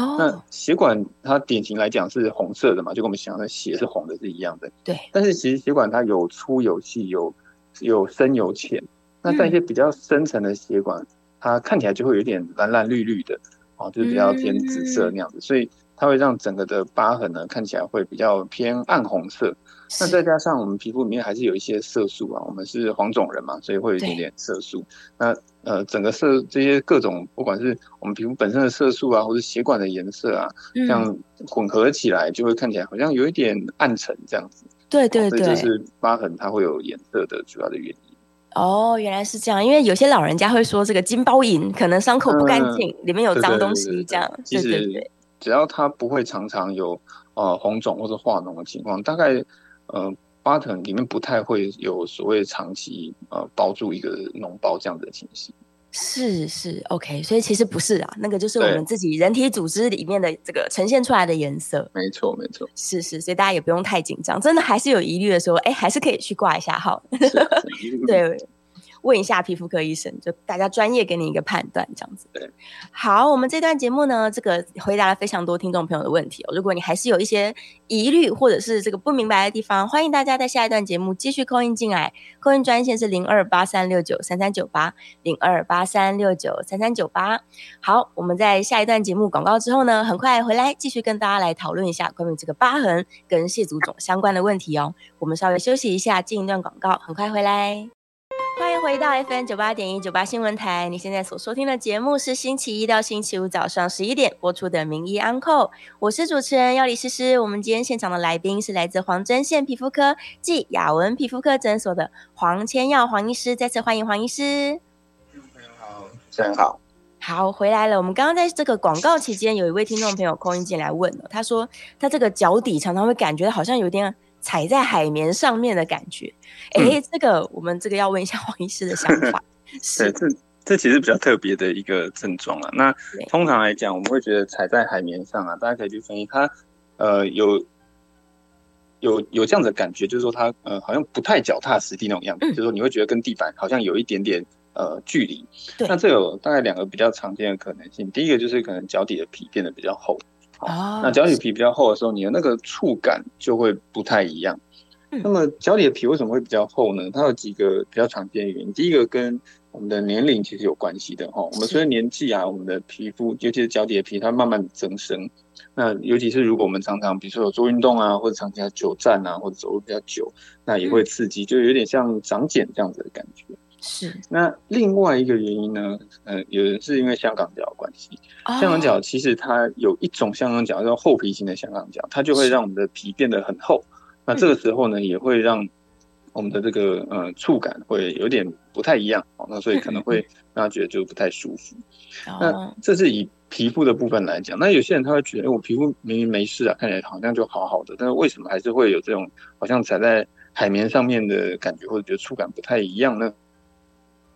哦，那血管它典型来讲是红色的嘛，就跟我们想的血是红的是一样的。对。但是其实血管它有粗有细，有有深有浅。那在一些比较深层的血管，嗯，它看起来就会有点蓝蓝绿绿的，哦，就是比较偏紫色那样子，嗯，所以它会让整个的疤痕呢看起来会比较偏暗红色。那再加上我们皮肤里面还是有一些色素啊，我们是黄种人嘛，所以会有一点点色素。那呃，整个色这些各种，不管是我们皮肤本身的色素啊，或者血管的颜色啊，这样混合起来，就会看起来好像有一点暗沉这样子。对对对，这就是疤痕它会有颜色的主要的原因。哦，原来是这样，因为有些老人家会说这个金包银，可能伤口不干净，嗯，里面有脏东西这样。其实只要它不会常常有呃红肿或者化脓的情况，大概呃。疤痕里面不太会有所谓长期呃包住一个脓包这样的情形，是是 OK，所以其实不是啊，那个就是我们自己人体组织里面的这个呈现出来的颜色，没错没错，是是，所以大家也不用太紧张，真的还是有疑虑的时候，哎，还是可以去挂一下号，对。问一下皮肤科医生，就大家专业给你一个判断，这样子。对，好，我们这段节目呢，这个回答了非常多听众朋友的问题哦。如果你还是有一些疑虑或者是这个不明白的地方，欢迎大家在下一段节目继续 call in 进来，call in 专线是零二八三六九三三九八零二八三六九三三九八。好，我们在下一段节目广告之后呢，很快回来继续跟大家来讨论一下关于这个疤痕跟蟹足肿相关的问题哦。我们稍微休息一下，进一段广告，很快回来。回到 FM 九八点一九八新闻台。你现在所收听的节目是星期一到星期五早上十一点播出的《名医安扣》，我是主持人要李诗诗。我们今天现场的来宾是来自黄针县皮肤科暨雅文皮肤科诊所的黄千耀黄医师，再次欢迎黄医师。朋友好，真好。好，回来了。我们刚刚在这个广告期间，有一位听众朋友 call in 进来问了，他说他这个脚底常常会感觉好像有点。踩在海绵上面的感觉，哎、嗯，这个我们这个要问一下黄医师的想法。是，这这其实比较特别的一个症状啊。那通常来讲，我们会觉得踩在海绵上啊，大家可以去分析它，呃，有有有这样的感觉，就是说它呃好像不太脚踏实地那种样子，嗯、就是说你会觉得跟地板好像有一点点呃距离。那这有大概两个比较常见的可能性，第一个就是可能脚底的皮变得比较厚。哦，那脚底皮比较厚的时候，你的那个触感就会不太一样。嗯、那么脚底的皮为什么会比较厚呢？它有几个比较常见的原因。第一个跟我们的年龄其实有关系的哈。我们随着年纪啊，我们的皮肤，尤其是脚底的皮，它慢慢增生。那尤其是如果我们常常，比如说有做运动啊，或者长期久站啊，或者走路比较久，那也会刺激，就有点像长茧这样子的感觉。是，那另外一个原因呢？呃，有人是因为香港脚的关系。Oh. 香港脚其实它有一种香港脚叫厚皮型的香港脚，它就会让我们的皮变得很厚。那这个时候呢，也会让我们的这个呃触感会有点不太一样。哦，那所以可能会 让他觉得就不太舒服。Oh. 那这是以皮肤的部分来讲。那有些人他会觉得，欸，我皮肤明明没事啊，看起来好像就好好的，但是为什么还是会有这种好像踩在海绵上面的感觉，或者觉得触感不太一样呢？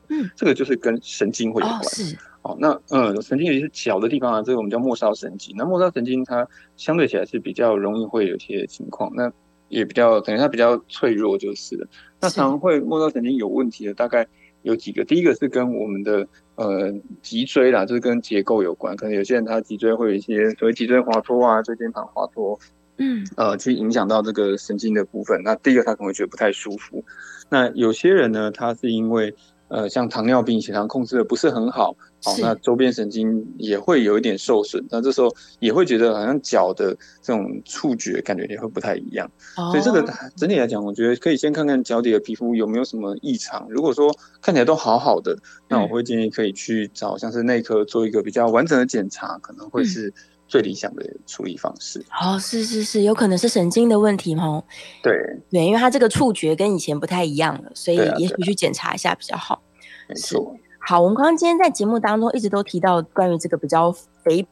嗯，这个就是跟神经会有关。哦，是。哦，那嗯，神经有些小的地方啊，这个我们叫末梢神经。那末梢神经它相对起来是比较容易会有些情况，那也比较等于它比较脆弱就是了。那常常会末梢神经有问题的大概有几个，第一个是跟我们的呃脊椎啦，就是跟结构有关。可能有些人他脊椎会有一些所谓脊椎滑脱啊，椎间盘滑脱，嗯，呃，去影响到这个神经的部分。那第一个他可能会觉得不太舒服。那有些人呢，他是因为呃，像糖尿病，血糖控制的不是很好，好、哦，那周边神经也会有一点受损，那这时候也会觉得好像脚的这种触觉感觉也会不太一样。哦、所以这个整体来讲，我觉得可以先看看脚底的皮肤有没有什么异常。如果说看起来都好好的，那我会建议可以去找像是内科做一个比较完整的检查，可能会是最理想的处理方式。哦，是是是，有可能是神经的问题哦。对对，因为它这个触觉跟以前不太一样了，所以也许去检查一下比较好。没错，好，我们刚刚今天在节目当中一直都提到关于这个比较肥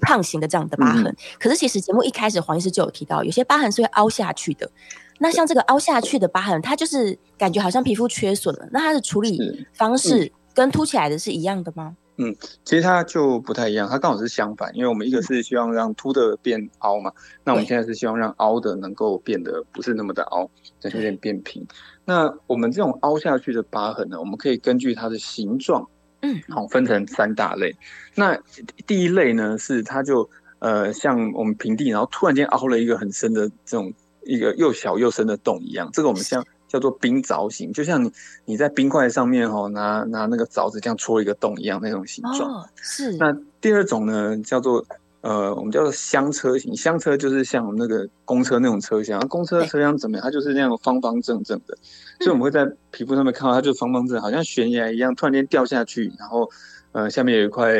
胖型的这样的疤痕，嗯、可是其实节目一开始黄医师就有提到，有些疤痕是会凹下去的。那像这个凹下去的疤痕，它就是感觉好像皮肤缺损了，那它的处理方式跟凸起来的是一样的吗？嗯，其实它就不太一样，它刚好是相反，因为我们一个是希望让凸的变凹嘛，嗯、那我们现在是希望让凹的能够变得不是那么的凹，有点变平。那我们这种凹下去的疤痕呢，我们可以根据它的形状嗯，好，分成三大类。那第一类呢，是它就呃像我们平地，然后突然间凹了一个很深的这种一个又小又深的洞一样，这个我们像叫做冰凿型，就像你你在冰块上面哦拿拿那个凿子这样戳一个洞一样那种形状。哦，是。那第二种呢，叫做。呃，我们叫做厢车型，厢车就是像那个公车那种车厢，公车的车厢怎么样？它就是那样方方正正的，所以我们会在皮肤上面看到它就方方正正，好像悬崖一样，突然间掉下去，然后呃下面有一块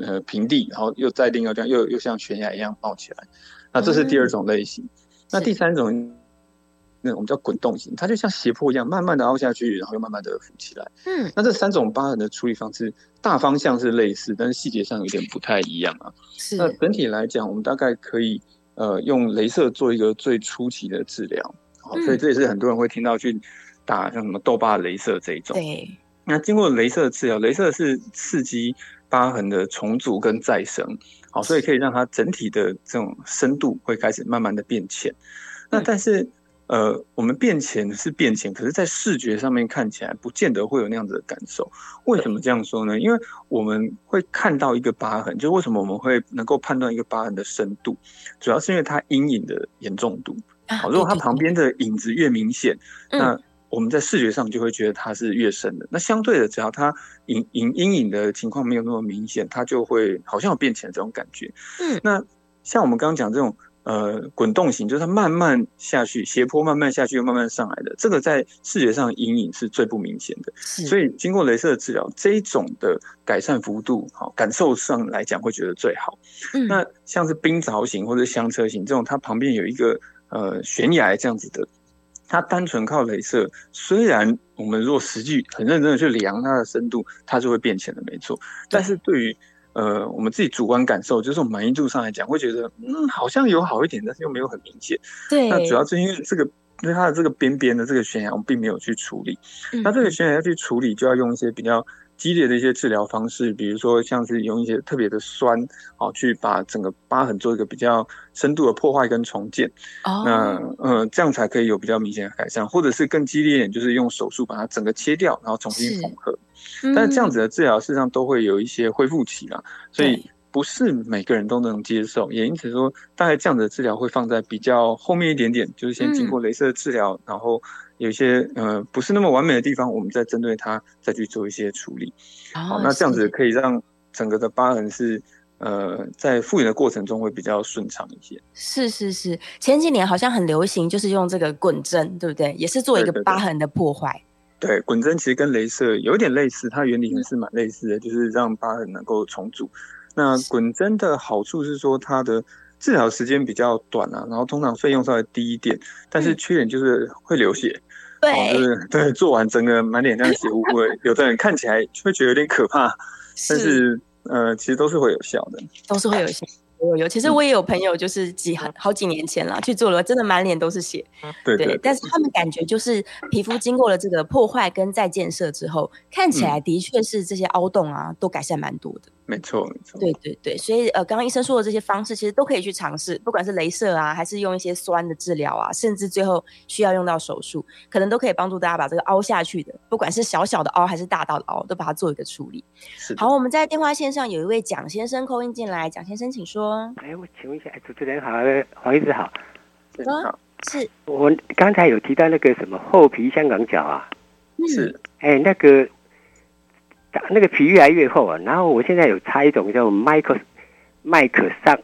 呃平地，然后又再另一个这样又又像悬崖一样冒起来，那这是第二种类型。嗯、那第三种。那我们叫滚动型，它就像斜坡一样，慢慢的凹下去，然后又慢慢的浮起来。嗯，那这三种疤痕的处理方式，大方向是类似，但是细节上有点不太一样啊。是。那整体来讲，我们大概可以呃用镭射做一个最初期的治疗。好，所以这也是很多人会听到去打像什么痘疤镭射这一种。对。那经过镭射治疗，镭射是刺激疤痕的重组跟再生，好，所以可以让它整体的这种深度会开始慢慢的变浅。那但是。呃，我们变浅是变浅，可是，在视觉上面看起来，不见得会有那样子的感受。为什么这样说呢？因为我们会看到一个疤痕，就为什么我们会能够判断一个疤痕的深度，主要是因为它阴影的严重度。好，如果它旁边的影子越明显，那我们在视觉上就会觉得它是越深的。那相对的，只要它影影阴影的情况没有那么明显，它就会好像有变浅这种感觉。嗯，那像我们刚刚讲这种。呃，滚动型就是它慢慢下去，斜坡慢慢下去又慢慢上来的，这个在视觉上阴影是最不明显的。所以经过镭射治疗，这一种的改善幅度，好，感受上来讲会觉得最好。嗯，那像是冰凿型或者香车型这种，它旁边有一个呃悬崖这样子的，它单纯靠镭射，虽然我们如果实际很认真的去量它的深度，它就会变浅的，没错。但是对于呃，我们自己主观感受，就是我们满意度上来讲，会觉得嗯，好像有好一点，但是又没有很明显。对，那主要是因为这个，因为它的这个边边的这个悬崖，我们并没有去处理。嗯、那这个悬崖要去处理，就要用一些比较激烈的一些治疗方式，比如说像是用一些特别的酸，好、哦、去把整个疤痕做一个比较深度的破坏跟重建。哦，那呃，这样才可以有比较明显的改善，或者是更激烈一点，就是用手术把它整个切掉，然后重新缝合。但是这样子的治疗，事实上都会有一些恢复期啦，所以不是每个人都能接受。也因此说，大概这样子的治疗会放在比较后面一点点，就是先经过镭射治疗，然后有一些呃不是那么完美的地方，我们再针对它再去做一些处理。好，那这样子可以让整个的疤痕是呃在复原的过程中会比较顺畅一些。是是是，前几年好像很流行，就是用这个滚针，对不对？也是做一个疤痕的破坏。对，滚针其实跟镭射有一点类似，它原理也是蛮类似的，就是让疤痕能够重组。那滚针的好处是说，它的治疗时间比较短啊，然后通常费用稍微低一点，但是缺点就是会流血。对，哦、就是 对，做完整个满脸这样血污，会 有的人看起来会觉得有点可怕，是但是呃，其实都是会有效的，都是会有效。有有，其实我也有朋友，就是几好好几年前了去做了，真的满脸都是血。对对，对，但是他们感觉就是皮肤经过了这个破坏跟再建设之后，看起来的确是这些凹洞啊都改善蛮多的。没错，没错。对对对，所以呃，刚刚医生说的这些方式，其实都可以去尝试，不管是镭射啊，还是用一些酸的治疗啊，甚至最后需要用到手术，可能都可以帮助大家把这个凹下去的，不管是小小的凹还是大大的凹，都把它做一个处理。是。好，我们在电话线上有一位蒋先生 call in 进来，蒋先生请说。哎，我请问一下，主持人好，黄医师好。好。是。我刚才有提到那个什么厚皮香港脚啊。是。哎，那个。那个皮越来越厚啊，然后我现在有擦一种叫麦克麦克桑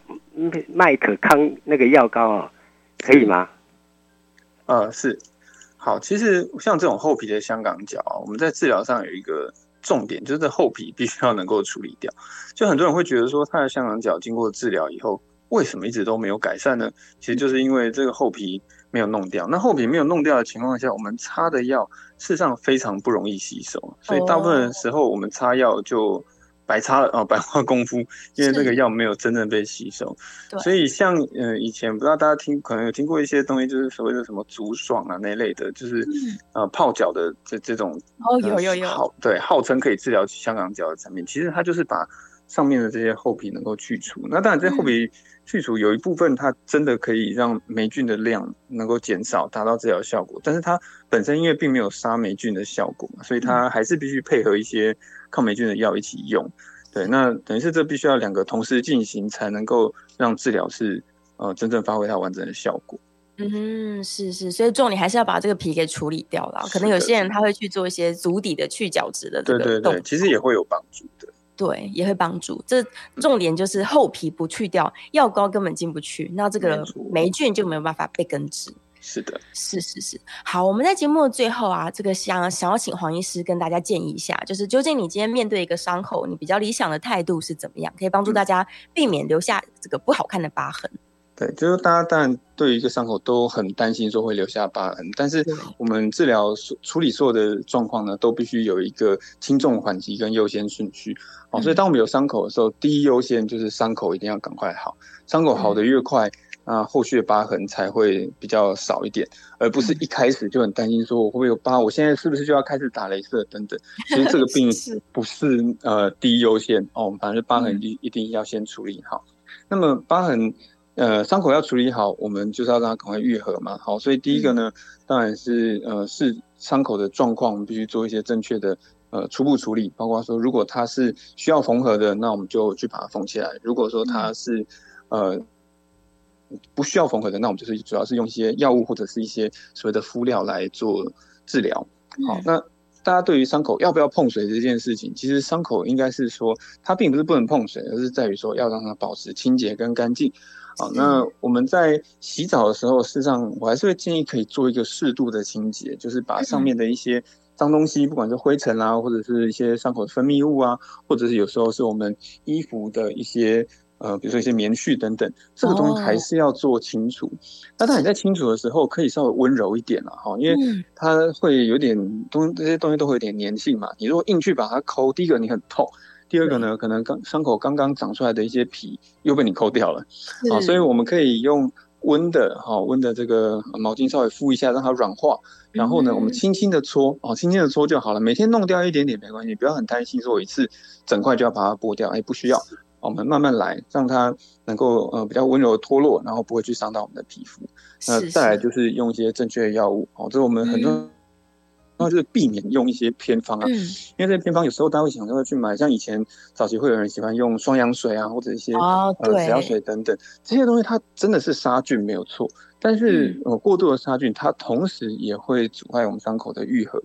麦克康那个药膏啊，可以吗？呃，是，好，其实像这种厚皮的香港脚，我们在治疗上有一个重点，就是这厚皮必须要能够处理掉。就很多人会觉得说，他的香港脚经过治疗以后，为什么一直都没有改善呢？其实就是因为这个厚皮。没有弄掉，那厚皮没有弄掉的情况下，我们擦的药事实上非常不容易吸收，所以大部分时候我们擦药就白擦了啊，白花功夫，因为那个药没有真正被吸收。所以像呃以前不知道大家听可能有听过一些东西，就是所谓的什么足爽啊那一类的，就是、嗯、呃泡脚的这这种哦有有有，好对，号称可以治疗香港脚的产品，其实它就是把上面的这些厚皮能够去除。那当然，这些厚皮去除有一部分它真的可以让霉菌的量能够减少，达到治疗效果。但是它本身因为并没有杀霉菌的效果嘛，所以它还是必须配合一些抗霉菌的药一起用。对，那等于是这必须要两个同时进行，才能够让治疗是呃真正发挥它完整的效果。嗯哼，是是，所以重点还是要把这个皮给处理掉了。可能有些人他会去做一些足底的去角质的这个动作，对对对，其实也会有帮助的。对，也会帮助。这重点就是厚皮不去掉，药膏根本进不去，那这个霉菌就没有办法被根治。是的，是是是。好，我们在节目的最后啊，这个想想要请黄医师跟大家建议一下，就是究竟你今天面对一个伤口，你比较理想的态度是怎么样，可以帮助大家避免留下这个不好看的疤痕。对，就是大家当然对于一个伤口都很担心说会留下疤痕，但是我们治疗处理所有的状况呢，都必须有一个轻重缓急跟优先顺序。哦，所以当我们有伤口的时候，第一优先就是伤口一定要赶快好，伤口好的越快。那后续的疤痕才会比较少一点，而不是一开始就很担心说我会不会有疤，我现在是不是就要开始打雷射等等。其实这个病 不是呃第一优先哦，反正疤痕一一定要先处理好。那么疤痕呃伤口要处理好，我们就是要让它赶快愈合嘛。好，所以第一个呢，当然是呃是伤口的状况，我们必须做一些正确的呃初步处理，包括说如果它是需要缝合的，那我们就去把它缝起来。如果说它是呃。不需要缝合的，那我们就是主要是用一些药物或者是一些所谓的敷料来做治疗。好，那大家对于伤口要不要碰水这件事情，其实伤口应该是说它并不是不能碰水，而是在于说要让它保持清洁跟干净。好，那我们在洗澡的时候，事实上我还是会建议可以做一个适度的清洁，就是把上面的一些脏东西，不管是灰尘啊，或者是一些伤口的分泌物啊，或者是有时候是我们衣服的一些。呃，比如说一些棉絮等等，这个东西还是要做清除。Oh. 那当你在清除的时候，可以稍微温柔一点了哈，因为它会有点东这些东西都会有点粘性嘛。你如果硬去把它抠，第一个你很痛，第二个呢，可能刚伤口刚刚长出来的一些皮又被你抠掉了啊。所以我们可以用温的哈温的这个毛巾稍微敷一下，让它软化。然后呢，我们轻轻的搓哦，轻轻的搓就好了。每天弄掉一点点没关系，不要很担心说我一次整块就要把它剥掉，哎，不需要。我们慢慢来，让它能够呃比较温柔的脱落，然后不会去伤到我们的皮肤。那再来就是用一些正确的药物哦，这是我们很多，然后就是避免用一些偏方啊，因为这些偏方有时候大家会想要去买，像以前早期会有人喜欢用双氧水啊，或者一些呃紫药水等等这些东西，它真的是杀菌没有错，但是呃过度的杀菌，它同时也会阻碍我们伤口的愈合。